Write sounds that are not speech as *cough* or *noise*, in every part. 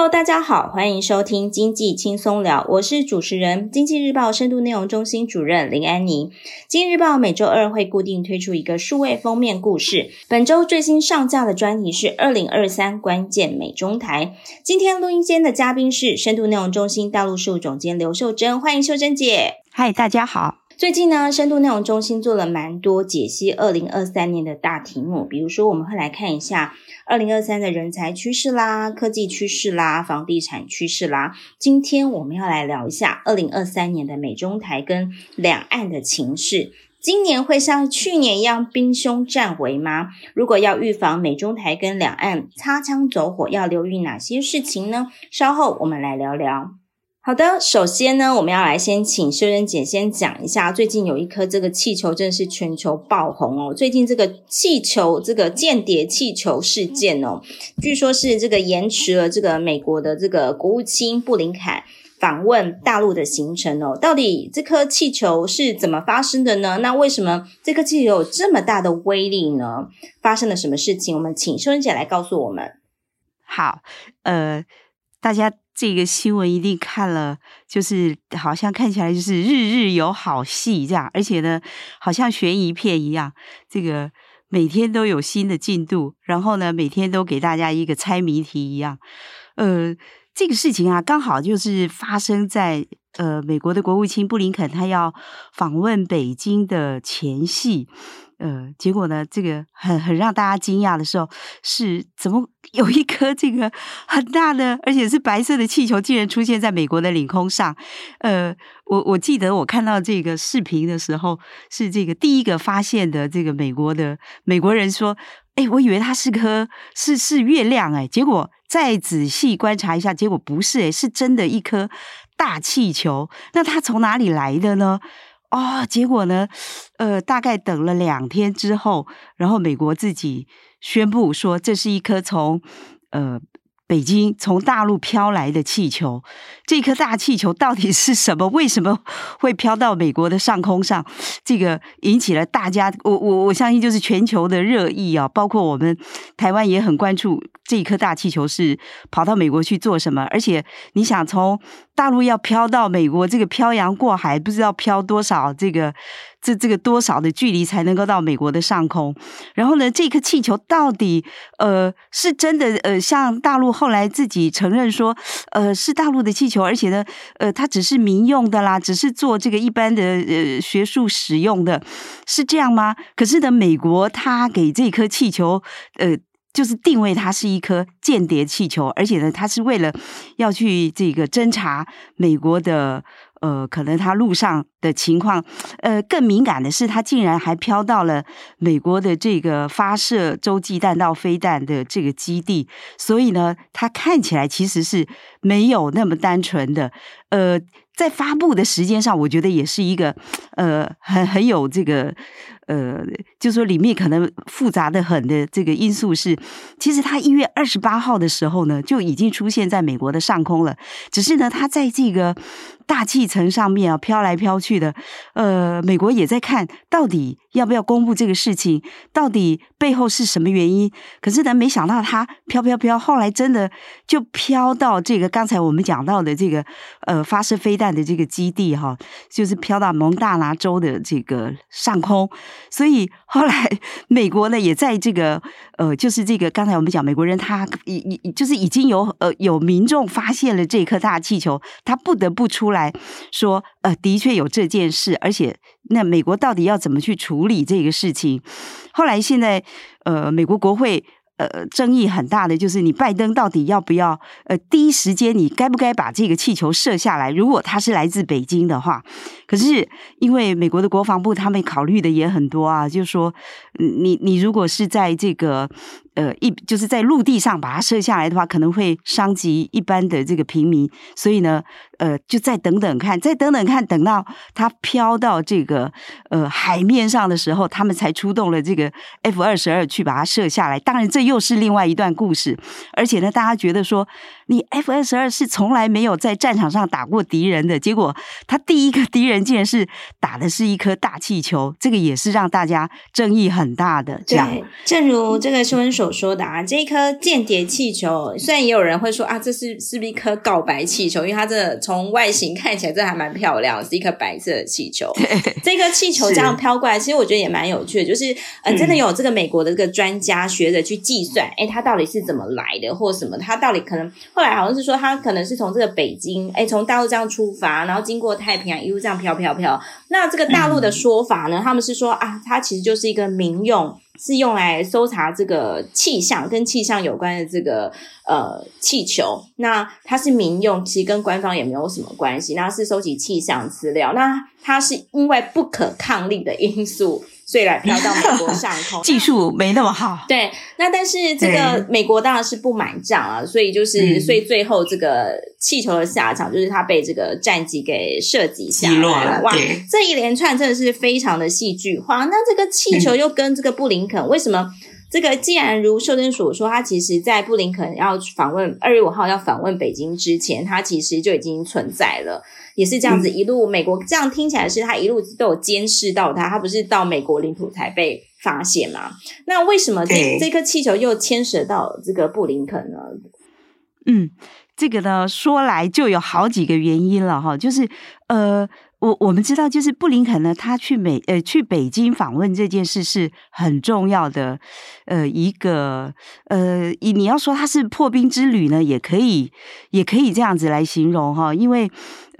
Hello，大家好，欢迎收听经济轻松聊，我是主持人经济日报深度内容中心主任林安妮。经济日报每周二会固定推出一个数位封面故事，本周最新上架的专题是二零二三关键美中台。今天录音间的嘉宾是深度内容中心大陆事务总监刘秀珍，欢迎秀珍姐。嗨，大家好。最近呢，深度内容中心做了蛮多解析二零二三年的大题目，比如说我们会来看一下二零二三的人才趋势啦、科技趋势啦、房地产趋势啦。今天我们要来聊一下二零二三年的美中台跟两岸的情势。今年会像去年一样兵凶战危吗？如果要预防美中台跟两岸擦枪走火，要留意哪些事情呢？稍后我们来聊聊。好的，首先呢，我们要来先请秀珍姐先讲一下，最近有一颗这个气球真的是全球爆红哦。最近这个气球，这个间谍气球事件哦，据说是这个延迟了这个美国的这个国务卿布林肯访问大陆的行程哦。到底这颗气球是怎么发生的呢？那为什么这颗气球有这么大的威力呢？发生了什么事情？我们请秀珍姐来告诉我们。好，呃，大家。这个新闻一定看了，就是好像看起来就是日日有好戏这样，而且呢，好像悬疑片一样，这个每天都有新的进度，然后呢，每天都给大家一个猜谜题一样。呃，这个事情啊，刚好就是发生在呃美国的国务卿布林肯他要访问北京的前夕。呃，结果呢，这个很很让大家惊讶的时候，是怎么有一颗这个很大的，而且是白色的气球，竟然出现在美国的领空上？呃，我我记得我看到这个视频的时候，是这个第一个发现的这个美国的美国人说：“哎，我以为它是颗是是月亮，哎，结果再仔细观察一下，结果不是，哎，是真的一颗大气球。那它从哪里来的呢？”哦，结果呢？呃，大概等了两天之后，然后美国自己宣布说，这是一颗从呃。北京从大陆飘来的气球，这颗大气球到底是什么？为什么会飘到美国的上空上？这个引起了大家，我我我相信就是全球的热议啊，包括我们台湾也很关注这颗大气球是跑到美国去做什么。而且你想从大陆要飘到美国，这个漂洋过海不知道飘多少这个。这这个多少的距离才能够到美国的上空？然后呢，这颗气球到底呃是真的呃，像大陆后来自己承认说，呃是大陆的气球，而且呢，呃它只是民用的啦，只是做这个一般的呃学术使用的，是这样吗？可是呢，美国它给这颗气球呃就是定位它是一颗间谍气球，而且呢，它是为了要去这个侦查美国的。呃，可能它路上的情况，呃，更敏感的是，它竟然还飘到了美国的这个发射洲际弹道飞弹的这个基地，所以呢，它看起来其实是没有那么单纯的。呃，在发布的时间上，我觉得也是一个呃很很有这个。呃，就说里面可能复杂的很的这个因素是，其实它一月二十八号的时候呢，就已经出现在美国的上空了。只是呢，它在这个大气层上面啊飘来飘去的。呃，美国也在看到底要不要公布这个事情，到底背后是什么原因。可是呢，没想到它飘飘飘，后来真的就飘到这个刚才我们讲到的这个呃发射飞弹的这个基地哈，就是飘到蒙大拿州的这个上空。所以后来美国呢，也在这个呃，就是这个刚才我们讲美国人他已已就是已经有呃有民众发现了这颗大气球，他不得不出来说呃，的确有这件事，而且那美国到底要怎么去处理这个事情？后来现在呃，美国国会呃争议很大的，就是你拜登到底要不要呃第一时间你该不该把这个气球射下来？如果他是来自北京的话，可是因为美国的国防部他们考虑的也很多啊，就是说你你如果是在这个。呃，一就是在陆地上把它射下来的话，可能会伤及一般的这个平民，所以呢，呃，就再等等看，再等等看，等到它飘到这个呃海面上的时候，他们才出动了这个 F 二十二去把它射下来。当然，这又是另外一段故事。而且呢，大家觉得说，你 F 二十二是从来没有在战场上打过敌人的，结果他第一个敌人竟然是打的是一颗大气球，这个也是让大家争议很大的。这样，对，正如这个新闻所说的啊，这一颗间谍气球，虽然也有人会说啊，这是是不是一颗告白气球？因为它这个从外形看起来，这还蛮漂亮，是一颗白色的气球。这颗气球这样飘过来，其实我觉得也蛮有趣的，就是呃，真的有这个美国的这个专家学者去计算，哎、嗯，它到底是怎么来的，或什么？它到底可能后来好像是说，它可能是从这个北京，哎，从大陆这样出发，然后经过太平洋一路这样飘飘飘。那这个大陆的说法呢，嗯、他们是说啊，它其实就是一个民用。是用来搜查这个气象跟气象有关的这个呃气球，那它是民用，其实跟官方也没有什么关系。那是收集气象资料，那它是因为不可抗力的因素。所以来飘到美国上空，*laughs* 技术没那么好。对，那但是这个美国当然是不买账啊，所以就是、嗯、所以最后这个气球的下场就是它被这个战机给射击下来了。哇，这一连串真的是非常的戏剧化。那这个气球又跟这个布林肯、嗯、为什么？这个既然如秀珍所说，他其实在布林肯要访问二月五号要访问北京之前，他其实就已经存在了，也是这样子一路美国这样听起来是他一路都有监视到他，他不是到美国领土才被发现吗？那为什么这这颗气球又牵涉到这个布林肯呢？嗯，这个呢说来就有好几个原因了哈，就是呃。我我们知道，就是布林肯呢，他去美呃去北京访问这件事是很重要的，呃一个呃你你要说他是破冰之旅呢，也可以也可以这样子来形容哈，因为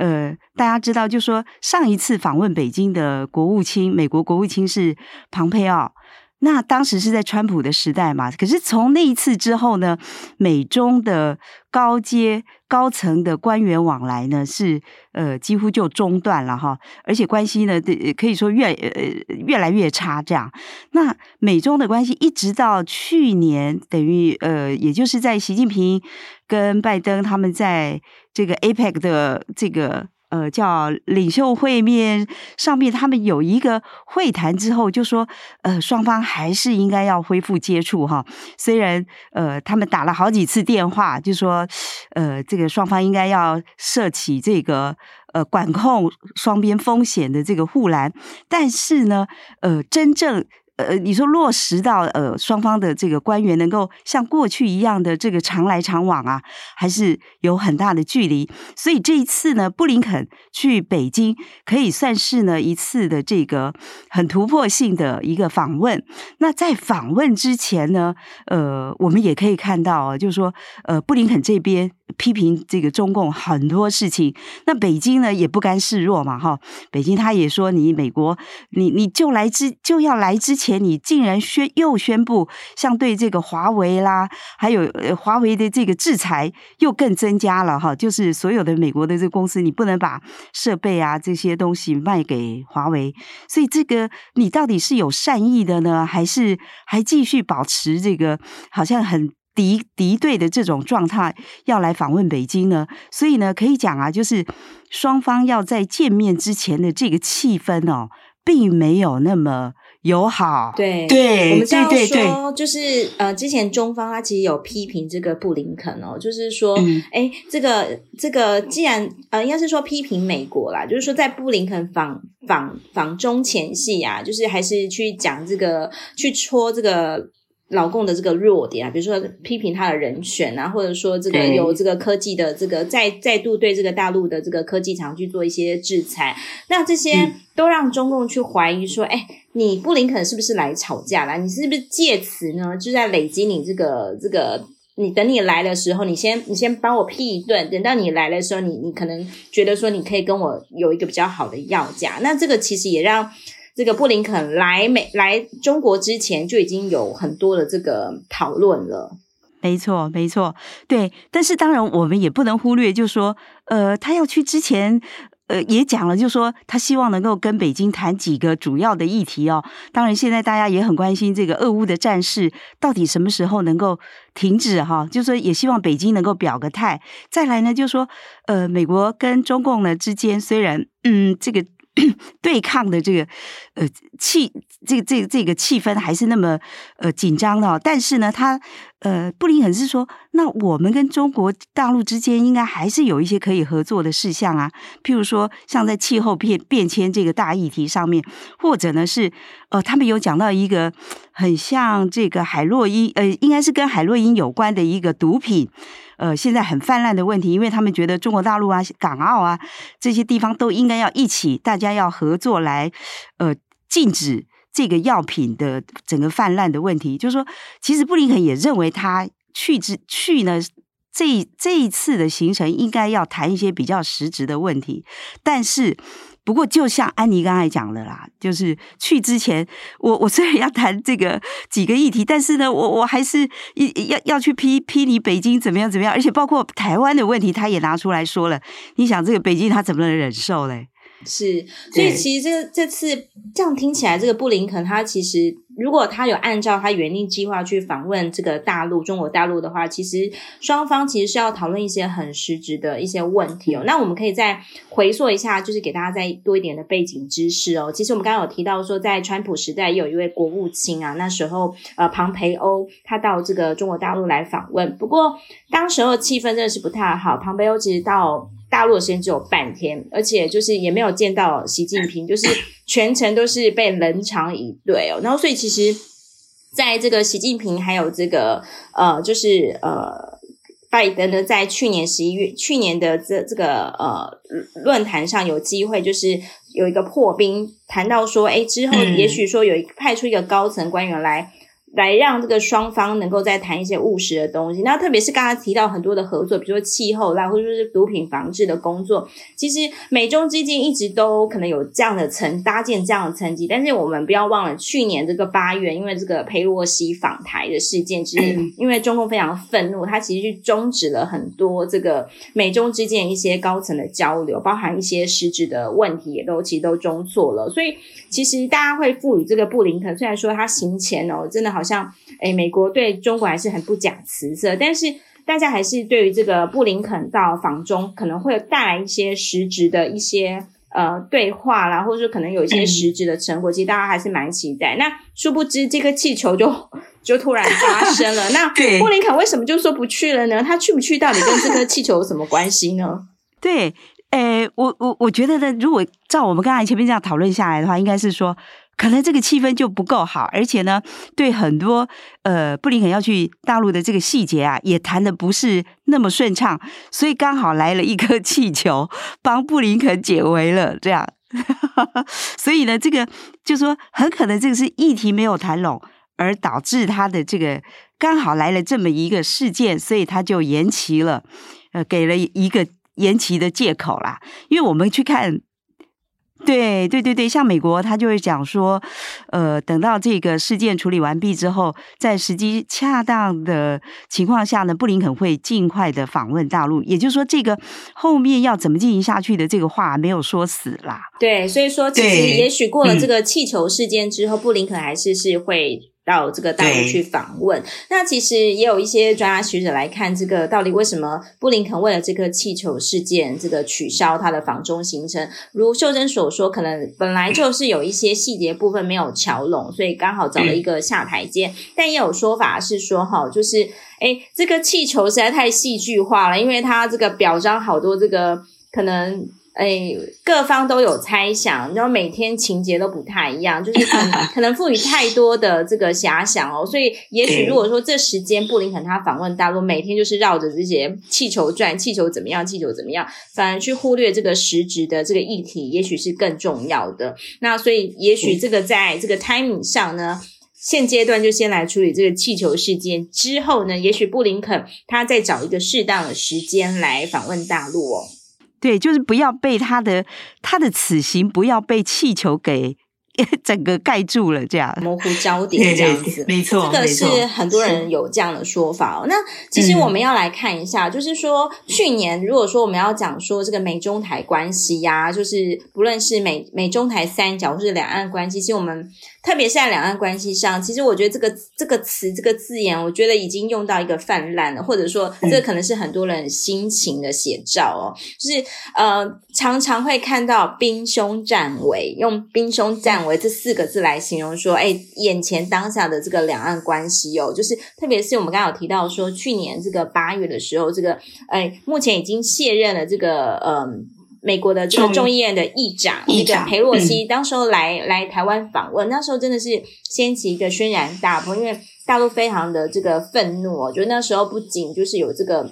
呃大家知道，就说上一次访问北京的国务卿，美国国务卿是庞佩奥。那当时是在川普的时代嘛，可是从那一次之后呢，美中的高阶高层的官员往来呢是呃几乎就中断了哈，而且关系呢可以说越呃越来越差这样。那美中的关系一直到去年，等于呃也就是在习近平跟拜登他们在这个 APEC 的这个。呃，叫领袖会面上面，他们有一个会谈之后，就说，呃，双方还是应该要恢复接触哈。虽然呃，他们打了好几次电话，就说，呃，这个双方应该要设起这个呃管控双边风险的这个护栏，但是呢，呃，真正。呃，你说落实到呃双方的这个官员能够像过去一样的这个常来常往啊，还是有很大的距离。所以这一次呢，布林肯去北京可以算是呢一次的这个很突破性的一个访问。那在访问之前呢，呃，我们也可以看到啊，就是说呃布林肯这边。批评这个中共很多事情，那北京呢也不甘示弱嘛，哈，北京他也说你美国，你你就来之就要来之前，你竟然宣又宣布像对这个华为啦，还有华为的这个制裁又更增加了哈，就是所有的美国的这个公司，你不能把设备啊这些东西卖给华为，所以这个你到底是有善意的呢，还是还继续保持这个好像很。敌敌对的这种状态要来访问北京呢，所以呢，可以讲啊，就是双方要在见面之前的这个气氛哦，并没有那么友好。对对，我们这样说，就是呃，之前中方他其实有批评这个布林肯哦，就是说，哎、嗯，这个这个，既然呃，应该是说批评美国啦，就是说在布林肯访访访中前夕啊，就是还是去讲这个，去戳这个。老共的这个弱点啊，比如说批评他的人选啊，或者说这个有这个科技的这个再再度对这个大陆的这个科技厂去做一些制裁，那这些都让中共去怀疑说，哎，你布林肯是不是来吵架啦？你是不是借此呢，就在累积你这个这个，你等你来的时候，你先你先帮我批一顿，等到你来的时候，你你可能觉得说你可以跟我有一个比较好的要价，那这个其实也让。这个布林肯来美来中国之前就已经有很多的这个讨论了。没错，没错，对。但是当然，我们也不能忽略，就说，呃，他要去之前。呃，也讲了，就说他希望能够跟北京谈几个主要的议题哦。当然，现在大家也很关心这个俄乌的战事到底什么时候能够停止哈。就说，也希望北京能够表个态。再来呢，就说，呃，美国跟中共呢之间虽然嗯这个。*coughs* 对抗的这个呃气，这个这个这个气氛还是那么呃紧张的，但是呢，他呃布林肯是说，那我们跟中国大陆之间应该还是有一些可以合作的事项啊，譬如说像在气候变变迁这个大议题上面，或者呢是呃他们有讲到一个很像这个海洛因呃，应该是跟海洛因有关的一个毒品。呃，现在很泛滥的问题，因为他们觉得中国大陆啊、港澳啊这些地方都应该要一起，大家要合作来，呃，禁止这个药品的整个泛滥的问题。就是说，其实布林肯也认为他去之去呢，这这一次的行程应该要谈一些比较实质的问题，但是。不过，就像安妮刚才讲的啦，就是去之前，我 *laughs* 我虽然要谈这个几个议题，但是呢，我我还是要要去批批你北京怎么样怎么样，而且包括台湾的问题，他也拿出来说了。你想，这个北京他怎么能忍受嘞？是，所以其实这这次这样听起来，这个布林肯他其实。如果他有按照他原定计划去访问这个大陆，中国大陆的话，其实双方其实是要讨论一些很实质的一些问题哦。那我们可以再回溯一下，就是给大家再多一点的背景知识哦。其实我们刚刚有提到说，在川普时代有一位国务卿啊，那时候呃，庞培欧他到这个中国大陆来访问，不过当时候气氛真的是不太好。庞培欧其实到大陆的时间只有半天，而且就是也没有见到习近平，就是。全程都是被冷场以对哦，然后所以其实，在这个习近平还有这个呃，就是呃，拜登呢，在去年十一月，去年的这这个呃论坛上有机会，就是有一个破冰，谈到说，哎，之后也许说有一派出一个高层官员来。来让这个双方能够再谈一些务实的东西，那特别是刚才提到很多的合作，比如说气候啦，或者说是毒品防治的工作，其实美中之间一直都可能有这样的层搭建这样的层级，但是我们不要忘了，去年这个八月，因为这个佩洛西访台的事件，其实因为中共非常愤怒，他其实是终止了很多这个美中之间一些高层的交流，包含一些实质的问题也都其实都中错了，所以其实大家会赋予这个布林肯，虽然说他行前哦，真的好。像诶，美国对中国还是很不假辞色，但是大家还是对于这个布林肯到访中可能会带来一些实质的一些呃对话啦，或者说可能有一些实质的成果，其实大家还是蛮期待。那殊不知这个气球就 *laughs* 就突然发生了。那 *laughs* 布林肯为什么就说不去了呢？他去不去到底跟这颗气球有什么关系呢？对，诶，我我我觉得呢，如果照我们刚才前面这样讨论下来的话，应该是说。可能这个气氛就不够好，而且呢，对很多呃布林肯要去大陆的这个细节啊，也谈的不是那么顺畅，所以刚好来了一颗气球，帮布林肯解围了，这样。*laughs* 所以呢，这个就说很可能这个是议题没有谈拢，而导致他的这个刚好来了这么一个事件，所以他就延期了，呃，给了一个延期的借口啦。因为我们去看。对对对对，像美国，他就会讲说，呃，等到这个事件处理完毕之后，在时机恰当的情况下呢，布林肯会尽快的访问大陆。也就是说，这个后面要怎么进行下去的这个话没有说死啦。对，所以说其实也许过了这个气球事件之后，嗯、布林肯还是是会。到这个大陆去访问，那其实也有一些专家学者来看，这个到底为什么布林肯为了这个气球事件，这个取消他的访中行程？如秀珍所说，可能本来就是有一些细节部分没有桥拢，所以刚好找了一个下台阶。但也有说法是说，哈，就是诶，这个气球实在太戏剧化了，因为他这个表彰好多这个可能。哎，各方都有猜想，然后每天情节都不太一样，就是可能 *laughs* 可能赋予太多的这个遐想哦，所以也许如果说这时间布林肯他访问大陆，每天就是绕着这些气球转，气球怎么样，气球怎么样，反而去忽略这个实质的这个议题，也许是更重要的。那所以也许这个在这个 timing 上呢，现阶段就先来处理这个气球事件，之后呢，也许布林肯他再找一个适当的时间来访问大陆哦。对，就是不要被他的他的此行不要被气球给 *laughs* 整个盖住了，这样模糊焦点这样子，没错，这个是很多人有这样的说法哦。那其实我们要来看一下，嗯、就是说去年如果说我们要讲说这个美中台关系呀、啊，就是不论是美美中台三角或是两岸关系，其实我们。特别是在两岸关系上，其实我觉得这个这个词这个字眼，我觉得已经用到一个泛滥了，或者说这可能是很多人心情的写照哦。就是呃，常常会看到兵凶战危，用兵凶战危这四个字来形容说，哎，眼前当下的这个两岸关系哦，就是特别是我们刚刚有提到说，去年这个八月的时候，这个哎，目前已经卸任了这个呃。美国的这个众议院的议长，那个裴洛西，当时候来、嗯、来台湾访问，那时候真的是掀起一个轩然大波，因为大陆非常的这个愤怒哦，就那时候不仅就是有这个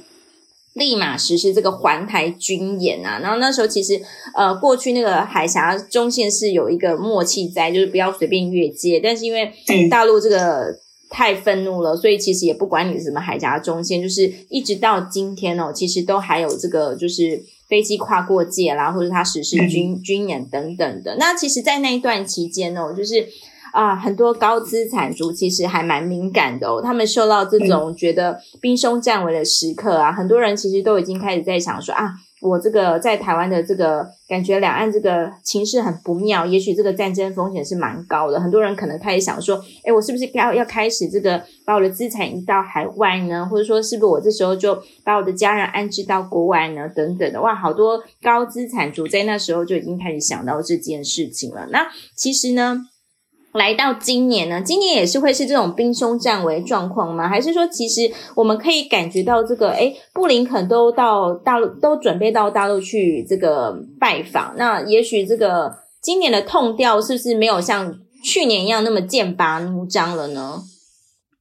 立马实施这个环台军演啊，然后那时候其实呃过去那个海峡中线是有一个默契在，就是不要随便越界，但是因为大陆这个太愤怒了，所以其实也不管你什么海峡中线，就是一直到今天哦，其实都还有这个就是。飞机跨过界啦，或者他实施军、嗯、军演等等的。那其实，在那一段期间呢，就是啊，很多高资产族其实还蛮敏感的哦。他们受到这种觉得兵凶战危的时刻啊，很多人其实都已经开始在想说啊。我这个在台湾的这个感觉，两岸这个情势很不妙，也许这个战争风险是蛮高的。很多人可能开始想说，诶，我是不是要要开始这个把我的资产移到海外呢？或者说，是不是我这时候就把我的家人安置到国外呢？等等的，哇，好多高资产族在那时候就已经开始想到这件事情了。那其实呢？来到今年呢，今年也是会是这种兵凶战危状况吗？还是说，其实我们可以感觉到这个，诶，布林肯都到大陆，都准备到大陆去这个拜访。那也许这个今年的痛调是不是没有像去年一样那么剑拔弩张了呢？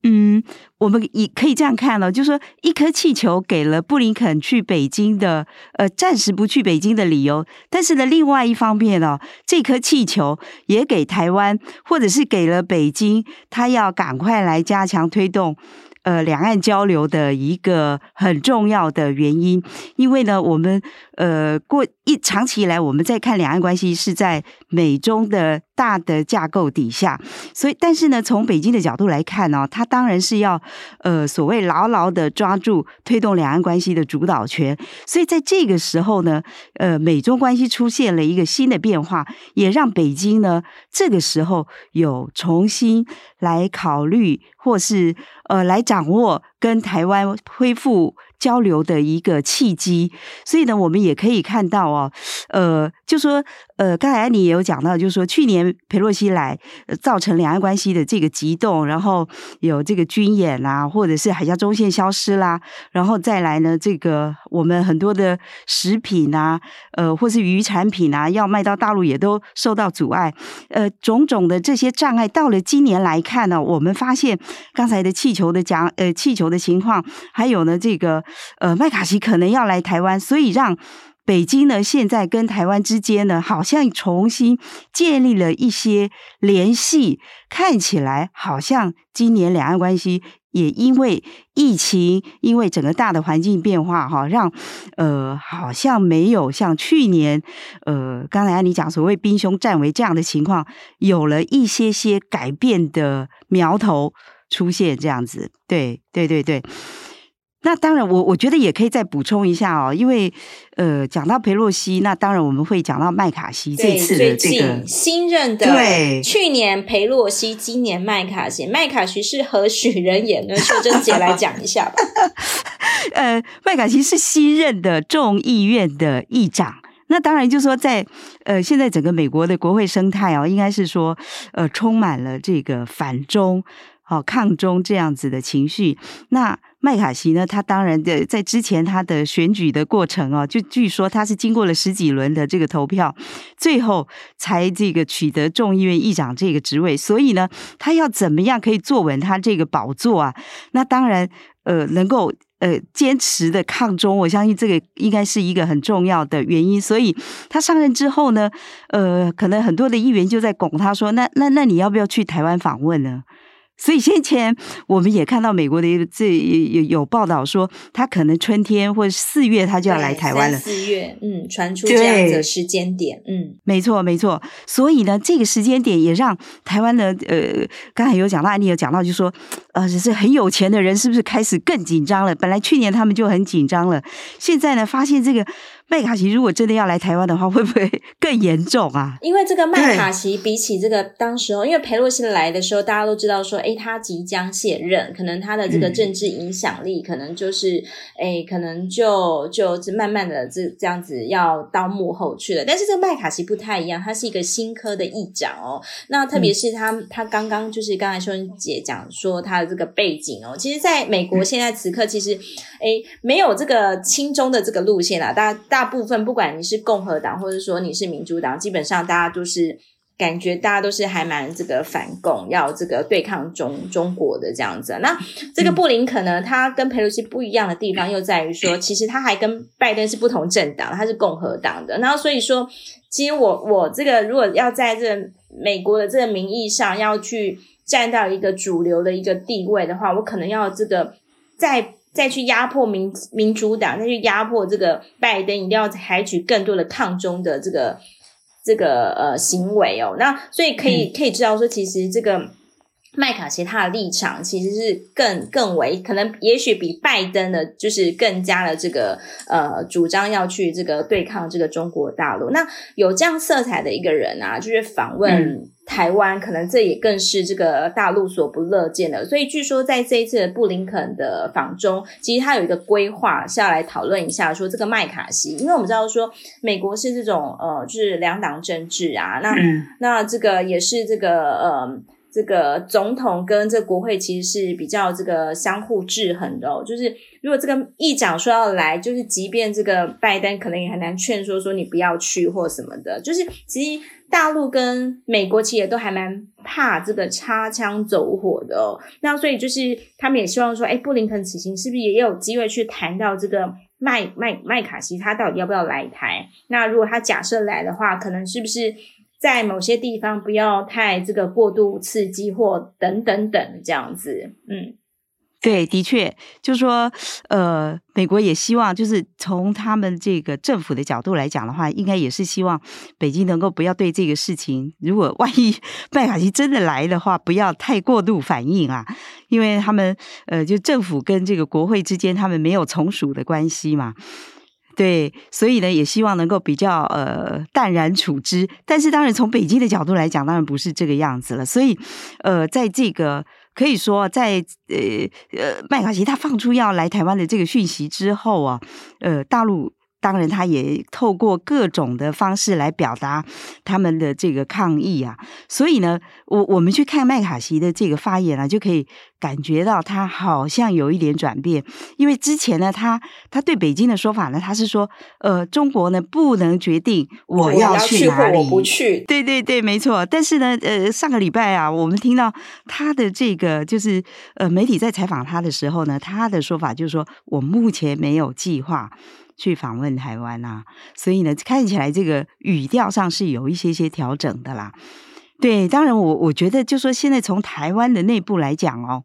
嗯，我们也可以这样看了，就是说一颗气球给了布林肯去北京的，呃，暂时不去北京的理由。但是呢，另外一方面呢，这颗气球也给台湾，或者是给了北京，他要赶快来加强推动。呃，两岸交流的一个很重要的原因，因为呢，我们呃过一长期以来，我们在看两岸关系是在美中的大的架构底下，所以，但是呢，从北京的角度来看呢，它当然是要呃所谓牢牢的抓住推动两岸关系的主导权，所以在这个时候呢，呃，美中关系出现了一个新的变化，也让北京呢这个时候有重新来考虑或是呃来。掌握跟台湾恢复交流的一个契机，所以呢，我们也可以看到哦，呃，就说。呃，刚才你也有讲到，就是说去年裴洛西来，造成两岸关系的这个激动，然后有这个军演啊，或者是海峡中线消失啦，然后再来呢，这个我们很多的食品啊，呃，或是渔产品啊，要卖到大陆也都受到阻碍，呃，种种的这些障碍，到了今年来看呢，我们发现刚才的气球的讲，呃，气球的情况，还有呢，这个呃，麦卡锡可能要来台湾，所以让。北京呢，现在跟台湾之间呢，好像重新建立了一些联系，看起来好像今年两岸关系也因为疫情，因为整个大的环境变化，哈，让呃，好像没有像去年，呃，刚才你讲所谓兵凶战危这样的情况，有了一些些改变的苗头出现，这样子，对，对，对，对。那当然我，我我觉得也可以再补充一下哦，因为呃，讲到佩洛西，那当然我们会讲到麦卡锡这次的这个新任的，对，去年佩洛西，今年麦卡锡，麦卡锡是何许人也呢？秀珍姐来讲一下吧。*laughs* 呃，麦卡锡是新任的众议院的议长，那当然就是说在呃，现在整个美国的国会生态哦，应该是说呃，充满了这个反中、好、抗中这样子的情绪，那。麦卡锡呢，他当然的在之前他的选举的过程哦，就据说他是经过了十几轮的这个投票，最后才这个取得众议院议长这个职位。所以呢，他要怎么样可以坐稳他这个宝座啊？那当然，呃，能够呃坚持的抗中，我相信这个应该是一个很重要的原因。所以他上任之后呢，呃，可能很多的议员就在拱他说：“那那那你要不要去台湾访问呢？”所以先前我们也看到美国的这有有报道说，他可能春天或者四月他就要来台湾了。四月，嗯，传出这样的时间点，嗯，没错没错。所以呢，这个时间点也让台湾的呃，刚才有讲到案例有讲到，就说呃，只是很有钱的人是不是开始更紧张了？本来去年他们就很紧张了，现在呢，发现这个。麦卡锡如果真的要来台湾的话，会不会更严重啊？因为这个麦卡锡比起这个当时候，因为裴洛西来的时候，大家都知道说，哎，他即将卸任，可能他的这个政治影响力，可能就是，哎，可能就就是慢慢的这这样子要到幕后去了。但是这个麦卡锡不太一样，他是一个新科的议长哦。那特别是他，他刚刚就是刚才秀英姐讲说他的这个背景哦，其实在美国现在此刻，其实哎没有这个亲中的这个路线啦，大家大。大部分不管你是共和党，或者说你是民主党，基本上大家都是感觉大家都是还蛮这个反共，要这个对抗中中国的这样子。那这个布林肯呢，他跟佩洛西不一样的地方又在于说，*clears throat* 其实他还跟拜登是不同政党，他是共和党的。然后所以说，其实我我这个如果要在这美国的这个名义上要去站到一个主流的一个地位的话，我可能要这个在。再去压迫民民主党，再去压迫这个拜登，一定要采取更多的抗中的这个这个呃行为哦。那所以可以可以知道说，其实这个麦卡锡他的立场其实是更更为可能，也许比拜登的，就是更加的这个呃主张要去这个对抗这个中国大陆。那有这样色彩的一个人啊，就是访问。嗯台湾可能这也更是这个大陆所不乐见的，所以据说在这一次的布林肯的访中，其实他有一个规划是要来讨论一下，说这个麦卡锡，因为我们知道说美国是这种呃，就是两党政治啊，那、嗯、那这个也是这个呃，这个总统跟这国会其实是比较这个相互制衡的哦，就是如果这个议长说要来，就是即便这个拜登可能也很难劝说说你不要去或什么的，就是其实。大陆跟美国其实也都还蛮怕这个擦枪走火的哦，那所以就是他们也希望说，哎，布林肯此行是不是也有机会去谈到这个麦麦麦卡锡他到底要不要来台？那如果他假设来的话，可能是不是在某些地方不要太这个过度刺激或等等等这样子，嗯。对，的确，就是说，呃，美国也希望，就是从他们这个政府的角度来讲的话，应该也是希望北京能够不要对这个事情，如果万一麦卡锡真的来的话，不要太过度反应啊，因为他们，呃，就政府跟这个国会之间，他们没有从属的关系嘛，对，所以呢，也希望能够比较呃淡然处之。但是，当然从北京的角度来讲，当然不是这个样子了。所以，呃，在这个。可以说，在呃呃麦卡锡他放出要来台湾的这个讯息之后啊，呃，大陆。当然，他也透过各种的方式来表达他们的这个抗议啊。所以呢，我我们去看麦卡锡的这个发言啊，就可以感觉到他好像有一点转变。因为之前呢，他他对北京的说法呢，他是说，呃，中国呢不能决定我要去哪里，我，我不去。对对对，没错。但是呢，呃，上个礼拜啊，我们听到他的这个就是呃，媒体在采访他的时候呢，他的说法就是说我目前没有计划。去访问台湾啊，所以呢，看起来这个语调上是有一些些调整的啦。对，当然我我觉得，就说现在从台湾的内部来讲哦，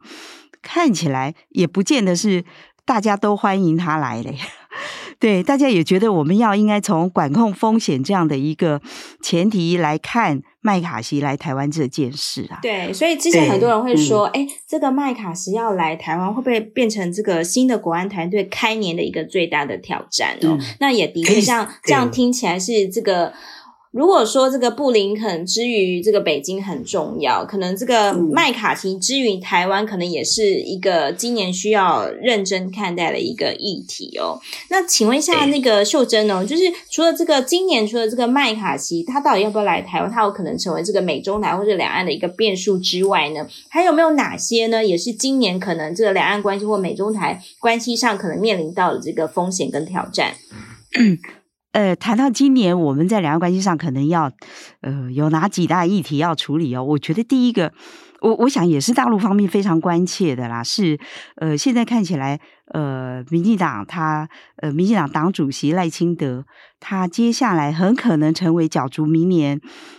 看起来也不见得是大家都欢迎他来的。*laughs* 对，大家也觉得我们要应该从管控风险这样的一个前提来看麦卡锡来台湾这件事啊。对，所以之前很多人会说，哎、嗯，这个麦卡锡要来台湾，会不会变成这个新的国安团队开年的一个最大的挑战哦？嗯、那也的确像这样听起来是这个。如果说这个布林肯之于这个北京很重要，可能这个麦卡锡之于台湾，可能也是一个今年需要认真看待的一个议题哦。那请问一下那个秀珍哦，就是除了这个今年除了这个麦卡锡，他到底要不要来台湾？他有可能成为这个美中台或者两岸的一个变数之外呢，还有没有哪些呢？也是今年可能这个两岸关系或美中台关系上可能面临到的这个风险跟挑战？*clears throat* 呃，谈到今年我们在两岸关系上可能要，呃，有哪几大议题要处理哦？我觉得第一个，我我想也是大陆方面非常关切的啦，是呃，现在看起来，呃，民进党他，呃，民进党党主席赖清德，他接下来很可能成为角逐明年，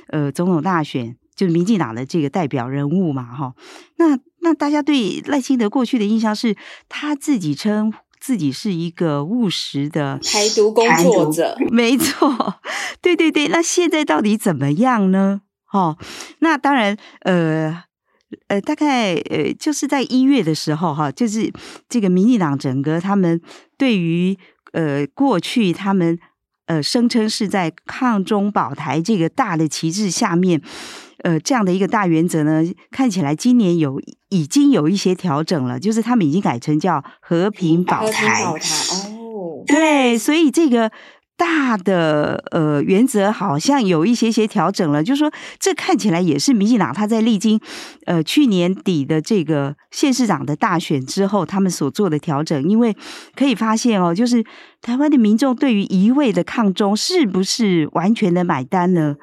呃，总统大选，就民进党的这个代表人物嘛，哈。那那大家对赖清德过去的印象是他自己称自己是一个务实的台独工作者，*laughs* 没错，对对对。那现在到底怎么样呢？哦，那当然，呃呃，大概呃，就是在一月的时候，哈，就是这个民进党整个他们对于呃过去他们。呃，声称是在抗中保台这个大的旗帜下面，呃，这样的一个大原则呢，看起来今年有已经有一些调整了，就是他们已经改成叫和平保台。哦，对，所以这个。大的呃原则好像有一些些调整了，就是说这看起来也是民进党他在历经呃去年底的这个县市长的大选之后，他们所做的调整。因为可以发现哦，就是台湾的民众对于一味的抗中是不是完全的买单呢？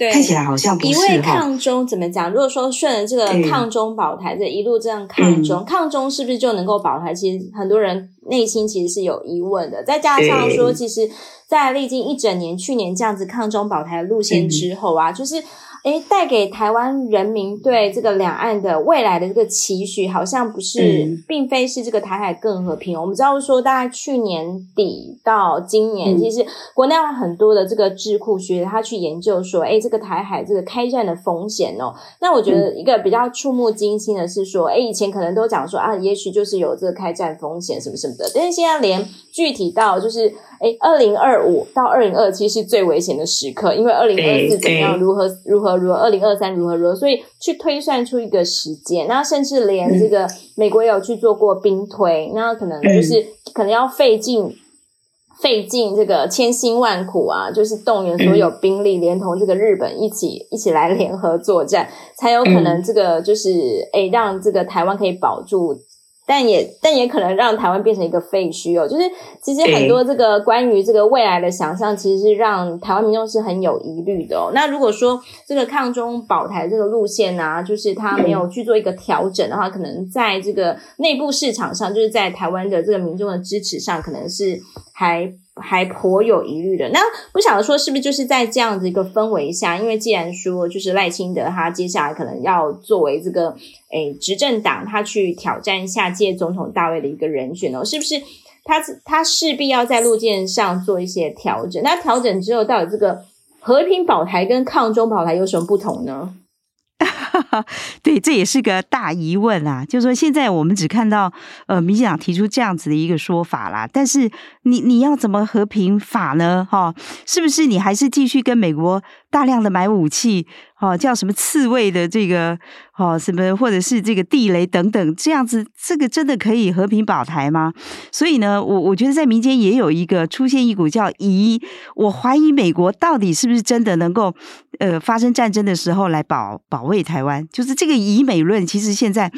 对，看起来好像不是。一味抗中怎么讲？如果说顺着这个抗中保台这一路这样抗中，抗中是不是就能够保台？其实很多人内心其实是有疑问的。再加上说，其实。在历经一整年，去年这样子抗中保台的路线之后啊，嗯、就是。诶，带给台湾人民对这个两岸的未来的这个期许，好像不是，嗯、并非是这个台海更和平。我们知道说，大概去年底到今年，嗯、其实国内有很多的这个智库学者他去研究说，诶，这个台海这个开战的风险哦。那我觉得一个比较触目惊心的是说，诶，以前可能都讲说啊，也许就是有这个开战风险什么什么的，但是现在连具体到就是，哎，二零二五到二零二七是最危险的时刻，因为二零二四怎么样，如何如何。如何二零二三如何如何，所以去推算出一个时间，那甚至连这个美国也有去做过兵推，那可能就是可能要费尽费尽这个千辛万苦啊，就是动员所有兵力，连同这个日本一起一起来联合作战，才有可能这个就是诶让这个台湾可以保住。但也但也可能让台湾变成一个废墟哦，就是其实很多这个关于这个未来的想象，其实是让台湾民众是很有疑虑的哦。那如果说这个抗中保台这个路线啊，就是他没有去做一个调整的话，可能在这个内部市场上，就是在台湾的这个民众的支持上，可能是还。还颇有疑虑的，那不晓得说是不是就是在这样子一个氛围下，因为既然说就是赖清德他接下来可能要作为这个诶执政党，他去挑战下届总统大位的一个人选哦，是不是他他势必要在路线上做一些调整？那调整之后，到底这个和平保台跟抗中保台有什么不同呢？*laughs* 对，这也是个大疑问啊！就是说，现在我们只看到呃，民进党提出这样子的一个说法啦，但是你你要怎么和平法呢？哈，是不是你还是继续跟美国大量的买武器？哦，叫什么刺猬的这个哦，什么或者是这个地雷等等，这样子，这个真的可以和平保台吗？所以呢，我我觉得在民间也有一个出现一股叫疑，我怀疑美国到底是不是真的能够呃发生战争的时候来保保卫台湾，就是这个疑美论，其实现在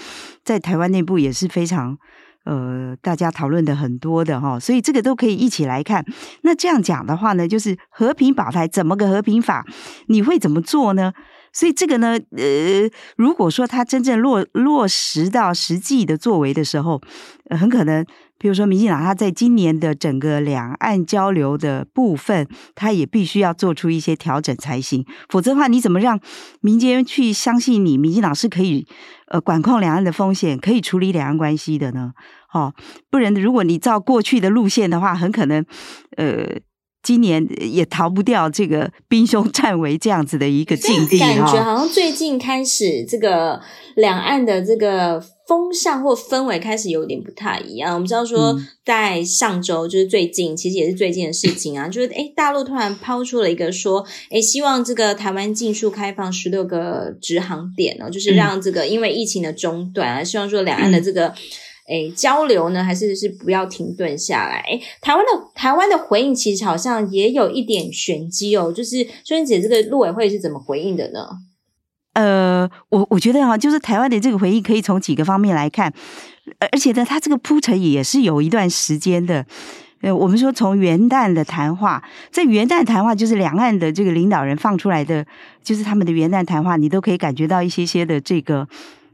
在台湾内部也是非常。呃，大家讨论的很多的哈，所以这个都可以一起来看。那这样讲的话呢，就是和平保台怎么个和平法？你会怎么做呢？所以这个呢，呃，如果说他真正落落实到实际的作为的时候，很可能。比如说，民进党他在今年的整个两岸交流的部分，他也必须要做出一些调整才行。否则的话，你怎么让民间去相信你？民进党是可以呃管控两岸的风险，可以处理两岸关系的呢？哦，不然如果你照过去的路线的话，很可能呃。今年也逃不掉这个兵凶战危这样子的一个境地，感觉好像最近开始这个两岸的这个风向或氛围开始有点不太一样。我们知道说，在上周就是最近，其实也是最近的事情啊，就是诶大陆突然抛出了一个说，诶希望这个台湾尽速开放十六个直航点哦，就是让这个因为疫情的中断啊，希望说两岸的这个。诶，交流呢，还是是不要停顿下来？诶，台湾的台湾的回应其实好像也有一点玄机哦。就是秀娟姐，这个陆委会是怎么回应的呢？呃，我我觉得哈，就是台湾的这个回应可以从几个方面来看，而且呢，它这个铺陈也是有一段时间的。呃，我们说从元旦的谈话，在元旦谈话就是两岸的这个领导人放出来的，就是他们的元旦谈话，你都可以感觉到一些些的这个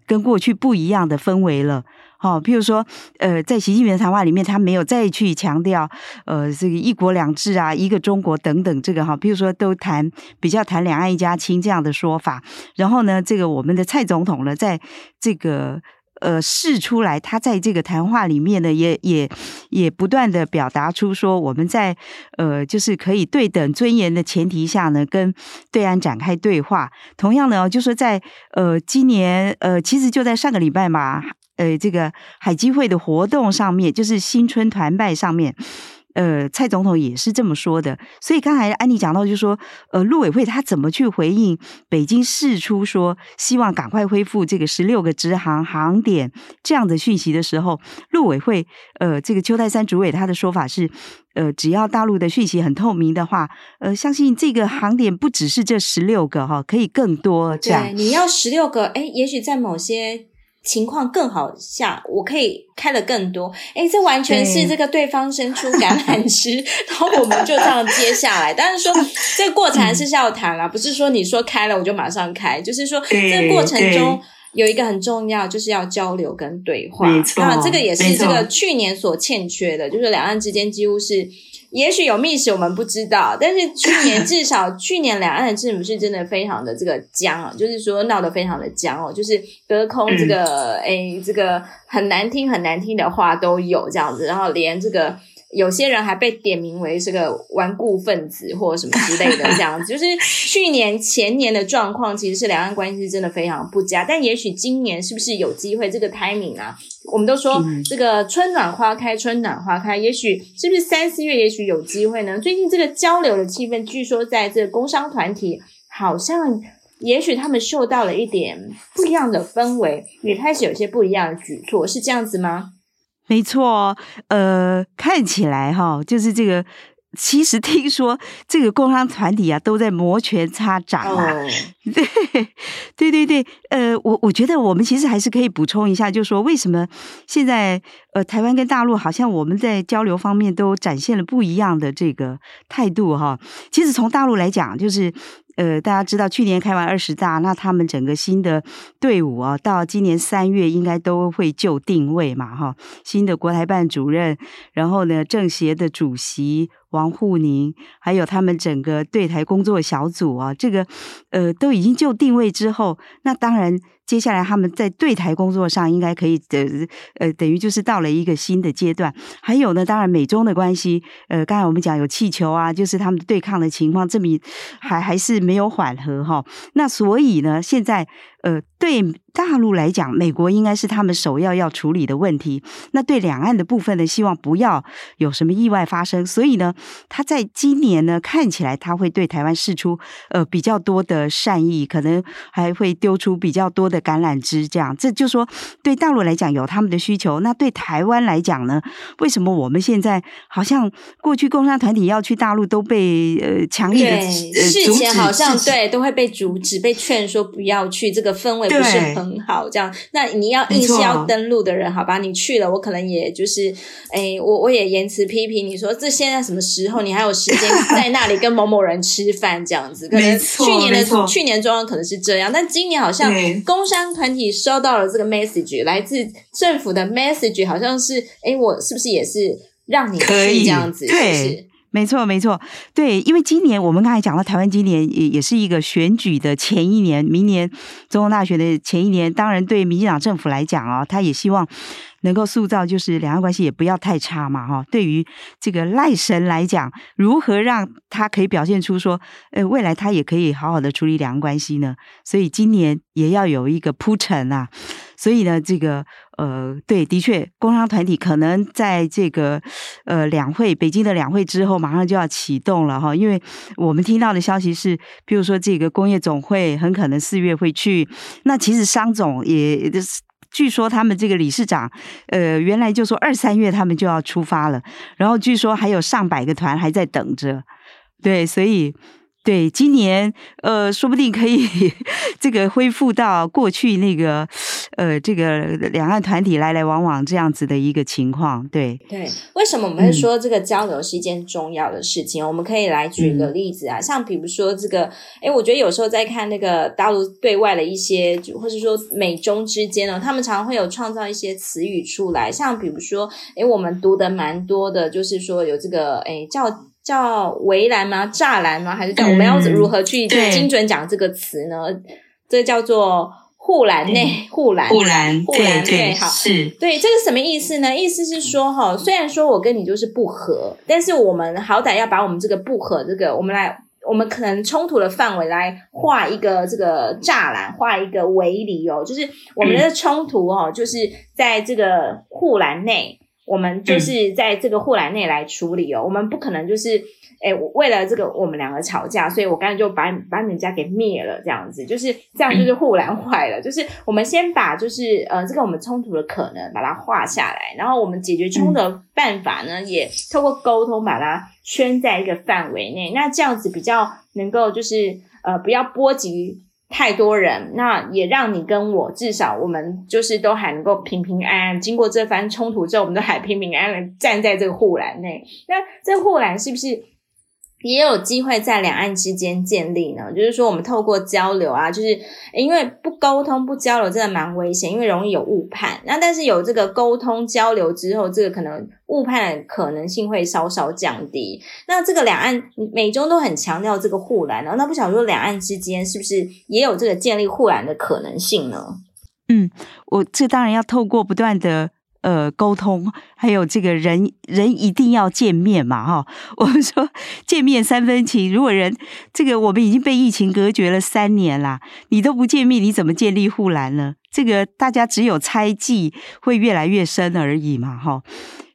跟过去不一样的氛围了。好，譬如说，呃，在习近平的谈话里面，他没有再去强调，呃，这个一国两制啊，一个中国等等，这个哈，譬如说都谈比较谈两岸一家亲这样的说法。然后呢，这个我们的蔡总统呢，在这个呃释出来，他在这个谈话里面呢，也也也不断的表达出说，我们在呃就是可以对等尊严的前提下呢，跟对岸展开对话。同样呢，就说在呃今年呃其实就在上个礼拜嘛，呃这个海基会的活动上面，就是新春团拜上面。呃，蔡总统也是这么说的，所以刚才安妮讲到，就是说，呃，陆委会他怎么去回应北京释出说希望赶快恢复这个十六个直航航点这样的讯息的时候，陆委会呃，这个邱泰山主委他的说法是，呃，只要大陆的讯息很透明的话，呃，相信这个航点不只是这十六个哈，可以更多这样。对，你要十六个，哎，也许在某些。情况更好下，我可以开的更多。诶，这完全是这个对方伸出橄榄枝，*laughs* 然后我们就这样接下来。但是说 *laughs* 这个过程还是要谈啦，不是说你说开了我就马上开，就是说这个过程中有一个很重要，就是要交流跟对话。那这个也是这个去年所欠缺的，就是两岸之间几乎是。也许有密使我们不知道，但是去年至少去年两岸的政府是真的非常的这个僵啊，就是说闹得非常的僵哦，就是隔空这个诶、嗯、这个很难听很难听的话都有这样子，然后连这个。有些人还被点名为这个顽固分子或什么之类的，这样子就是去年前年的状况，其实是两岸关系真的非常不佳。但也许今年是不是有机会？这个 timing 啊，我们都说这个春暖花开，春暖花开，也许是不是三四月，也许有机会呢？最近这个交流的气氛，据说在这个工商团体，好像也许他们嗅到了一点不一样的氛围，也开始有些不一样的举措，是这样子吗？没错，呃，看起来哈，就是这个。其实听说这个工商团体啊，都在摩拳擦掌啊。Oh. *laughs* 对，对对对，呃，我我觉得我们其实还是可以补充一下，就是说为什么现在呃，台湾跟大陆好像我们在交流方面都展现了不一样的这个态度哈。其实从大陆来讲，就是。呃，大家知道去年开完二十大，那他们整个新的队伍啊，到今年三月应该都会就定位嘛，哈，新的国台办主任，然后呢，政协的主席王沪宁，还有他们整个对台工作小组啊，这个呃都已经就定位之后，那当然。接下来他们在对台工作上应该可以呃呃等于就是到了一个新的阶段。还有呢，当然美中的关系，呃，刚才我们讲有气球啊，就是他们对抗的情况证明还还是没有缓和哈。那所以呢，现在。呃，对大陆来讲，美国应该是他们首要要处理的问题。那对两岸的部分呢，希望不要有什么意外发生。所以呢，他在今年呢，看起来他会对台湾释出呃比较多的善意，可能还会丢出比较多的橄榄枝。这样，这就说对大陆来讲有他们的需求。那对台湾来讲呢，为什么我们现在好像过去工商团体要去大陆都被呃强烈的呃事前好像对都会被阻止、被劝说不要去这个。氛围不是很好，这样，那你要硬是要登录的人，好吧，你去了，我可能也就是，哎，我我也言辞批评你说，这现在什么时候，你还有时间在那里跟某某人吃饭这样子？可能去年的去年中央可能是这样，但今年好像工商团体收到了这个 message，来自政府的 message，好像是，哎，我是不是也是让你去这样子？是不是？没错，没错，对，因为今年我们刚才讲到台湾今年也也是一个选举的前一年，明年总统大选的前一年，当然对民进党政府来讲啊，他也希望能够塑造就是两岸关系也不要太差嘛，哈。对于这个赖神来讲，如何让他可以表现出说，呃，未来他也可以好好的处理两岸关系呢？所以今年也要有一个铺陈啊。所以呢，这个呃，对，的确，工商团体可能在这个呃两会，北京的两会之后，马上就要启动了哈。因为我们听到的消息是，比如说这个工业总会很可能四月会去。那其实商总也，据说他们这个理事长，呃，原来就说二三月他们就要出发了。然后据说还有上百个团还在等着。对，所以。对，今年呃，说不定可以 *laughs* 这个恢复到过去那个呃，这个两岸团体来来往往这样子的一个情况。对对，为什么我们会说这个交流是一件重要的事情？嗯、我们可以来举个例子啊，像比如说这个，哎，我觉得有时候在看那个大陆对外的一些，或者说美中之间呢，他们常常会有创造一些词语出来，像比如说，哎，我们读的蛮多的，就是说有这个，哎，叫。叫围栏吗？栅栏吗？还是叫我们要如何去精准讲这个词呢？嗯、这叫做护栏内护栏护栏护栏内好是对，这个什么意思呢？意思是说哈，虽然说我跟你就是不合，但是我们好歹要把我们这个不合这个，我们来我们可能冲突的范围来画一个这个栅栏，画一个围篱哦，就是我们的冲突哦，就是在这个护栏内。我们就是在这个护栏内来处理哦，我们不可能就是，哎，为了这个我们两个吵架，所以我刚才就把把你们家给灭了，这样子，就是这样，就是护栏坏了，就是我们先把就是呃这个我们冲突的可能把它画下来，然后我们解决冲突的办法呢，也透过沟通把它圈在一个范围内，那这样子比较能够就是呃不要波及。太多人，那也让你跟我至少我们就是都还能够平平安安。经过这番冲突之后，我们都还平平安安站在这个护栏内。那这护栏是不是？也有机会在两岸之间建立呢，就是说我们透过交流啊，就是因为不沟通不交流真的蛮危险，因为容易有误判。那但是有这个沟通交流之后，这个可能误判的可能性会稍稍降低。那这个两岸美中都很强调这个护栏，呢那不想说两岸之间是不是也有这个建立护栏的可能性呢？嗯，我这当然要透过不断的。呃，沟通还有这个人人一定要见面嘛，哈。*laughs* 我们说见面三分情，如果人这个我们已经被疫情隔绝了三年啦，你都不见面，你怎么建立护栏呢？这个大家只有猜忌会越来越深而已嘛，哈。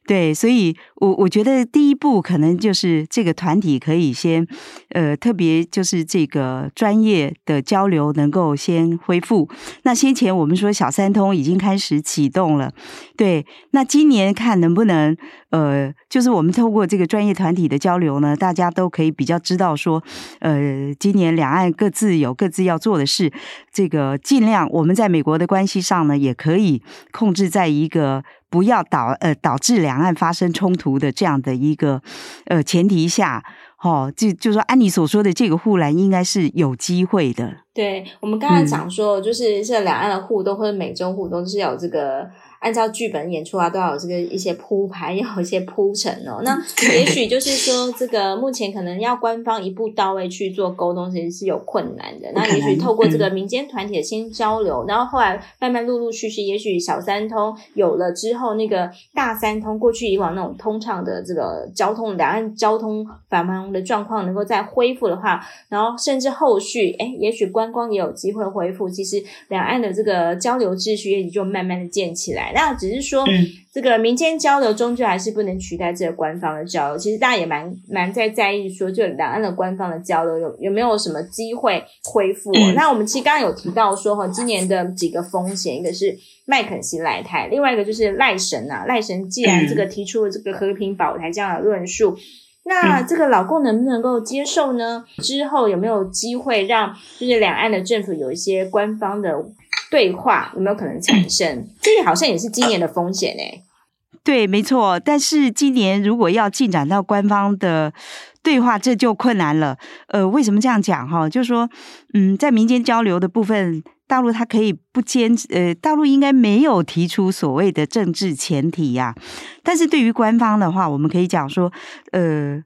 对，所以我我觉得第一步可能就是这个团体可以先，呃，特别就是这个专业的交流能够先恢复。那先前我们说小三通已经开始启动了，对，那今年看能不能，呃，就是我们透过这个专业团体的交流呢，大家都可以比较知道说，呃，今年两岸各自有各自要做的事，这个尽量我们在美国的关系上呢，也可以控制在一个。不要导呃导致两岸发生冲突的这样的一个呃前提下，哦，就就说按你所说的这个护栏应该是有机会的。对，我们刚才讲说，就是这两岸的互动或者美中互动，就是有这个。按照剧本演出啊，都要有这个一些铺排，要有一些铺陈哦。*laughs* 那也许就是说，这个目前可能要官方一步到位去做沟通，其实是有困难的。那也许透过这个民间团体的先交流，然后后来慢慢陆陆续续，也许小三通有了之后，那个大三通过去以往那种通畅的这个交通，两岸交通繁忙的状况能够再恢复的话，然后甚至后续，哎，也许观光也有机会恢复。其实两岸的这个交流秩序也就慢慢的建起来。那只是说，这个民间交流终究还是不能取代这个官方的交流。其实大家也蛮蛮在在意说，就两岸的官方的交流有有没有什么机会恢复？嗯、那我们其实刚刚有提到说，哈，今年的几个风险，一个是麦肯锡来台，另外一个就是赖神啊，赖神既然这个提出了这个和平保台这样的论述，那这个老共能不能够接受呢？之后有没有机会让就是两岸的政府有一些官方的？对话有没有可能产生？*coughs* 这个好像也是今年的风险诶。对，没错。但是今年如果要进展到官方的对话，这就困难了。呃，为什么这样讲？哈，就是说，嗯，在民间交流的部分，大陆它可以不坚持，呃，大陆应该没有提出所谓的政治前提呀。但是对于官方的话，我们可以讲说，呃，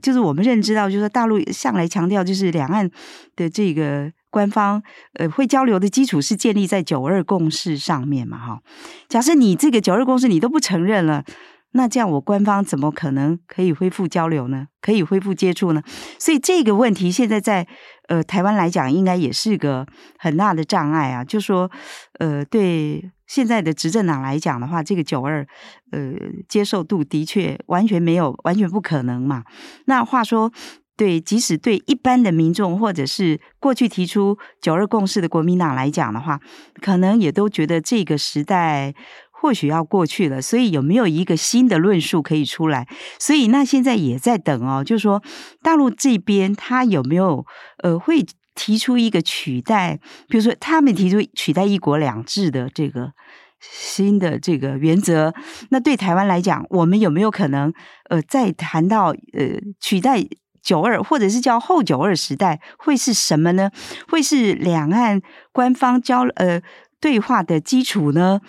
就是我们认知到，就是说大陆向来强调，就是两岸的这个。官方呃会交流的基础是建立在九二共识上面嘛哈？假设你这个九二共识你都不承认了，那这样我官方怎么可能可以恢复交流呢？可以恢复接触呢？所以这个问题现在在呃台湾来讲，应该也是个很大的障碍啊。就说呃对现在的执政党来讲的话，这个九二呃接受度的确完全没有，完全不可能嘛。那话说。对，即使对一般的民众，或者是过去提出九二共识的国民党来讲的话，可能也都觉得这个时代或许要过去了。所以有没有一个新的论述可以出来？所以那现在也在等哦，就是说大陆这边他有没有呃会提出一个取代，比如说他们提出取代一国两制的这个新的这个原则？那对台湾来讲，我们有没有可能呃再谈到呃取代？九二，或者是叫后九二时代，会是什么呢？会是两岸官方交呃对话的基础呢？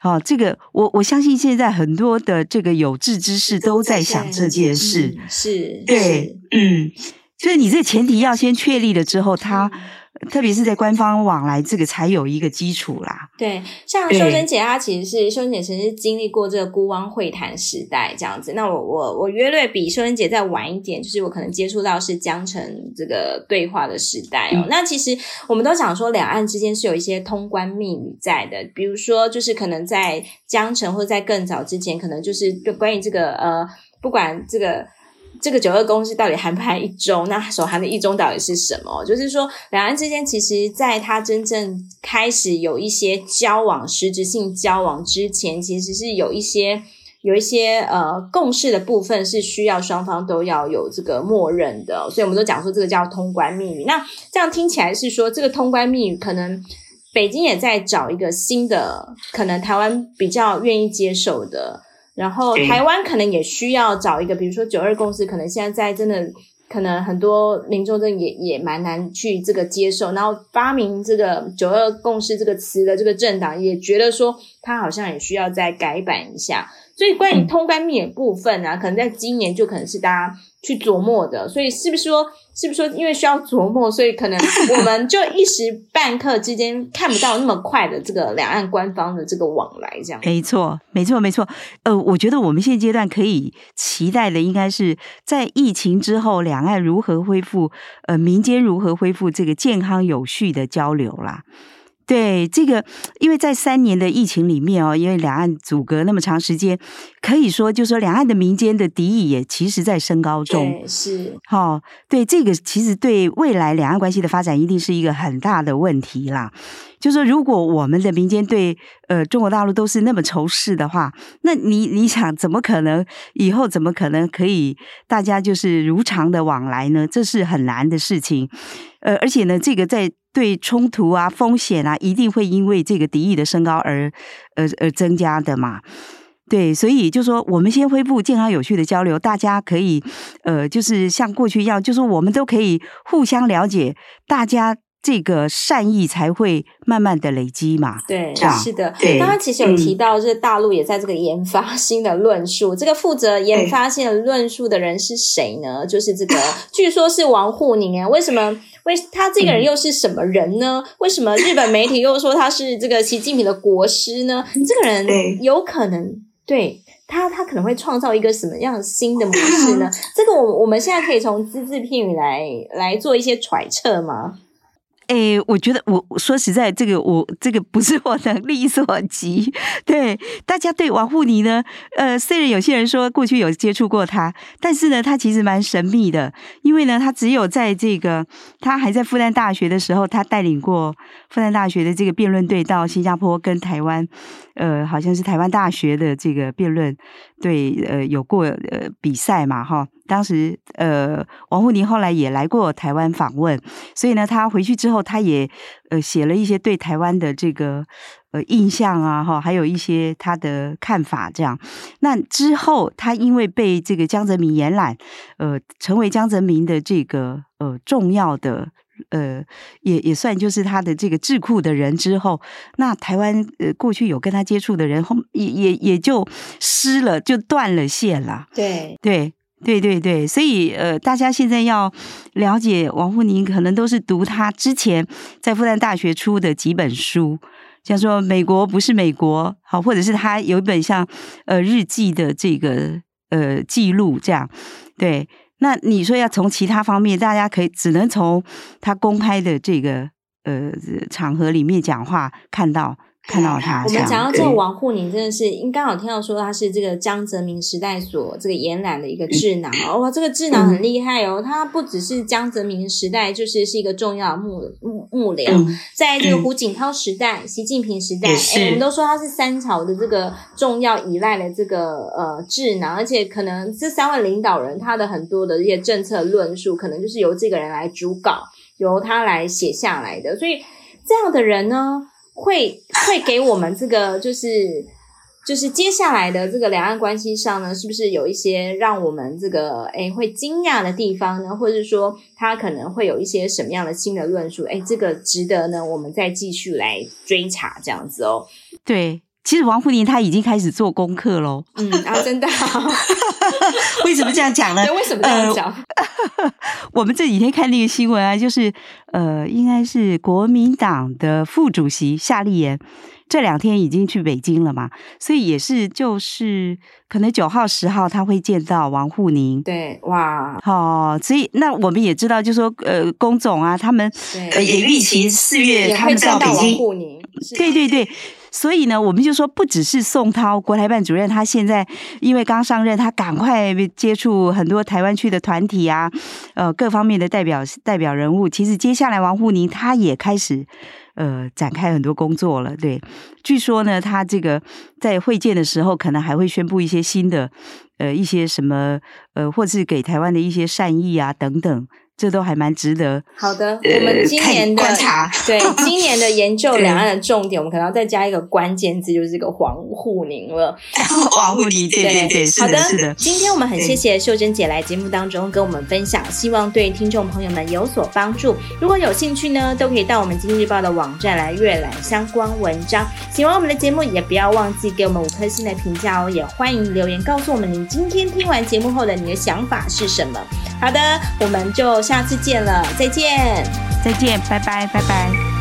好、哦，这个我我相信现在很多的这个有志之士都在想这件事，是，对，嗯，所以你这前提要先确立了之后，他特别是在官方往来这个才有一个基础啦。对，像秀真姐她其实是秀真姐，曾经经历过这个孤汪会谈时代这样子。那我我我约略比秀真姐再晚一点，就是我可能接触到是江城这个对话的时代哦。嗯、那其实我们都讲说，两岸之间是有一些通关密语在的，比如说就是可能在江城或者在更早之前，可能就是关于这个呃，不管这个。这个九二共识到底含不含一中？那所含的一中到底是什么？就是说，两岸之间其实，在他真正开始有一些交往、实质性交往之前，其实是有一些有一些呃共识的部分，是需要双方都要有这个默认的。所以，我们都讲说这个叫通关密语。那这样听起来是说，这个通关密语可能北京也在找一个新的，可能台湾比较愿意接受的。然后台湾可能也需要找一个，比如说九二共识，可能现在在真的可能很多民众真也也蛮难去这个接受。然后发明这个九二共识这个词的这个政党也觉得说，他好像也需要再改版一下。所以关于通关密语部分啊，可能在今年就可能是大家去琢磨的。所以是不是说，是不是说，因为需要琢磨，所以可能 *laughs* 我们就一时半刻之间看不到那么快的这个两岸官方的这个往来，这样。没错，没错，没错。呃，我觉得我们现阶段可以期待的，应该是在疫情之后，两岸如何恢复，呃，民间如何恢复这个健康有序的交流啦。对这个，因为在三年的疫情里面哦，因为两岸阻隔那么长时间，可以说就是说两岸的民间的敌意也其实在升高中。对，是。好、哦，对这个其实对未来两岸关系的发展一定是一个很大的问题啦。就是说，如果我们的民间对呃中国大陆都是那么仇视的话，那你你想怎么可能以后怎么可能可以大家就是如常的往来呢？这是很难的事情。呃，而且呢，这个在对冲突啊、风险啊，一定会因为这个敌意的升高而而而增加的嘛。对，所以就说我们先恢复健康有序的交流，大家可以呃，就是像过去一样，就是我们都可以互相了解，大家。这个善意才会慢慢的累积嘛？对，是的。刚刚其实有提到，就是大陆也在这个研发新的论述。这个负责研发新的论述的人是谁呢？就是这个，*laughs* 据说是王沪宁啊。为什么？为他这个人又是什么人呢？为什么日本媒体又说他是这个习近平的国师呢？这个人有可能对他，他可能会创造一个什么样新的模式呢？这个我我们现在可以从只字片语来来做一些揣测吗？哎，我觉得我说实在，这个我这个不是我能力所及。对，大家对王沪宁呢，呃，虽然有些人说过去有接触过他，但是呢，他其实蛮神秘的，因为呢，他只有在这个他还在复旦大学的时候，他带领过复旦大学的这个辩论队到新加坡跟台湾，呃，好像是台湾大学的这个辩论对，呃，有过呃比赛嘛，哈。当时，呃，王沪宁后来也来过台湾访问，所以呢，他回去之后，他也呃写了一些对台湾的这个呃印象啊，哈，还有一些他的看法。这样，那之后，他因为被这个江泽民延揽，呃，成为江泽民的这个呃重要的呃，也也算就是他的这个智库的人之后，那台湾呃过去有跟他接触的人后也也也就失了，就断了线了。对对。对对对，所以呃，大家现在要了解王沪宁，可能都是读他之前在复旦大学出的几本书，像说《美国不是美国》好，或者是他有一本像呃日记的这个呃记录这样。对，那你说要从其他方面，大家可以只能从他公开的这个呃场合里面讲话看到。看到他，我们讲到这个王沪宁，真的是应该有听到说他是这个江泽民时代所这个延揽的一个智囊哦，哇，这个智囊很厉害哦，他不只是江泽民时代，就是是一个重要的幕幕幕僚，在这个胡锦涛时代、习近平时代，哎，我们都说他是三朝的这个重要依赖的这个呃智囊，而且可能这三位领导人他的很多的一些政策论述，可能就是由这个人来主稿，由他来写下来的，所以这样的人呢，会会给我们这个 *laughs* 就是就是接下来的这个两岸关系上呢，是不是有一些让我们这个哎会惊讶的地方呢？或者是说他可能会有一些什么样的新的论述？哎这个值得呢，我们再继续来追查这样子哦。对。其实王沪宁他已经开始做功课喽。嗯啊，真的、啊？*laughs* 为什么这样讲呢？对，为什么这样讲？呃、*laughs* 我们这几天看那个新闻啊，就是呃，应该是国民党的副主席夏立言。这两天已经去北京了嘛，所以也是就是可能九号十号他会见到王沪宁。对，哇，好、哦，所以那我们也知道，就说呃，工总啊，他们对也预期四月他们到北京。对对对，所以呢，我们就说不只是宋涛国台办主任，他现在因为刚上任，他赶快接触很多台湾区的团体啊，呃，各方面的代表代表人物。其实接下来王沪宁他也开始。呃，展开很多工作了，对。据说呢，他这个在会见的时候，可能还会宣布一些新的，呃，一些什么，呃，或是给台湾的一些善意啊，等等。这都还蛮值得。好的，我们今年的观察，对 *laughs* 今年的研究两岸的重点，我们可能要再加一个关键字，就是这个黄沪宁了。*laughs* 王沪宁，对对对，是的，是的。今天我们很谢谢秀珍姐来节目当中跟我们分享，希望对听众朋友们有所帮助。如果有兴趣呢，都可以到我们《经济日报》的网站来阅览相关文章。喜欢我们的节目，也不要忘记给我们五颗星的评价哦。也欢迎留言告诉我们，你今天听完节目后的你的想法是什么。好的，我们就。下次见了，再见，再见，拜拜，拜拜。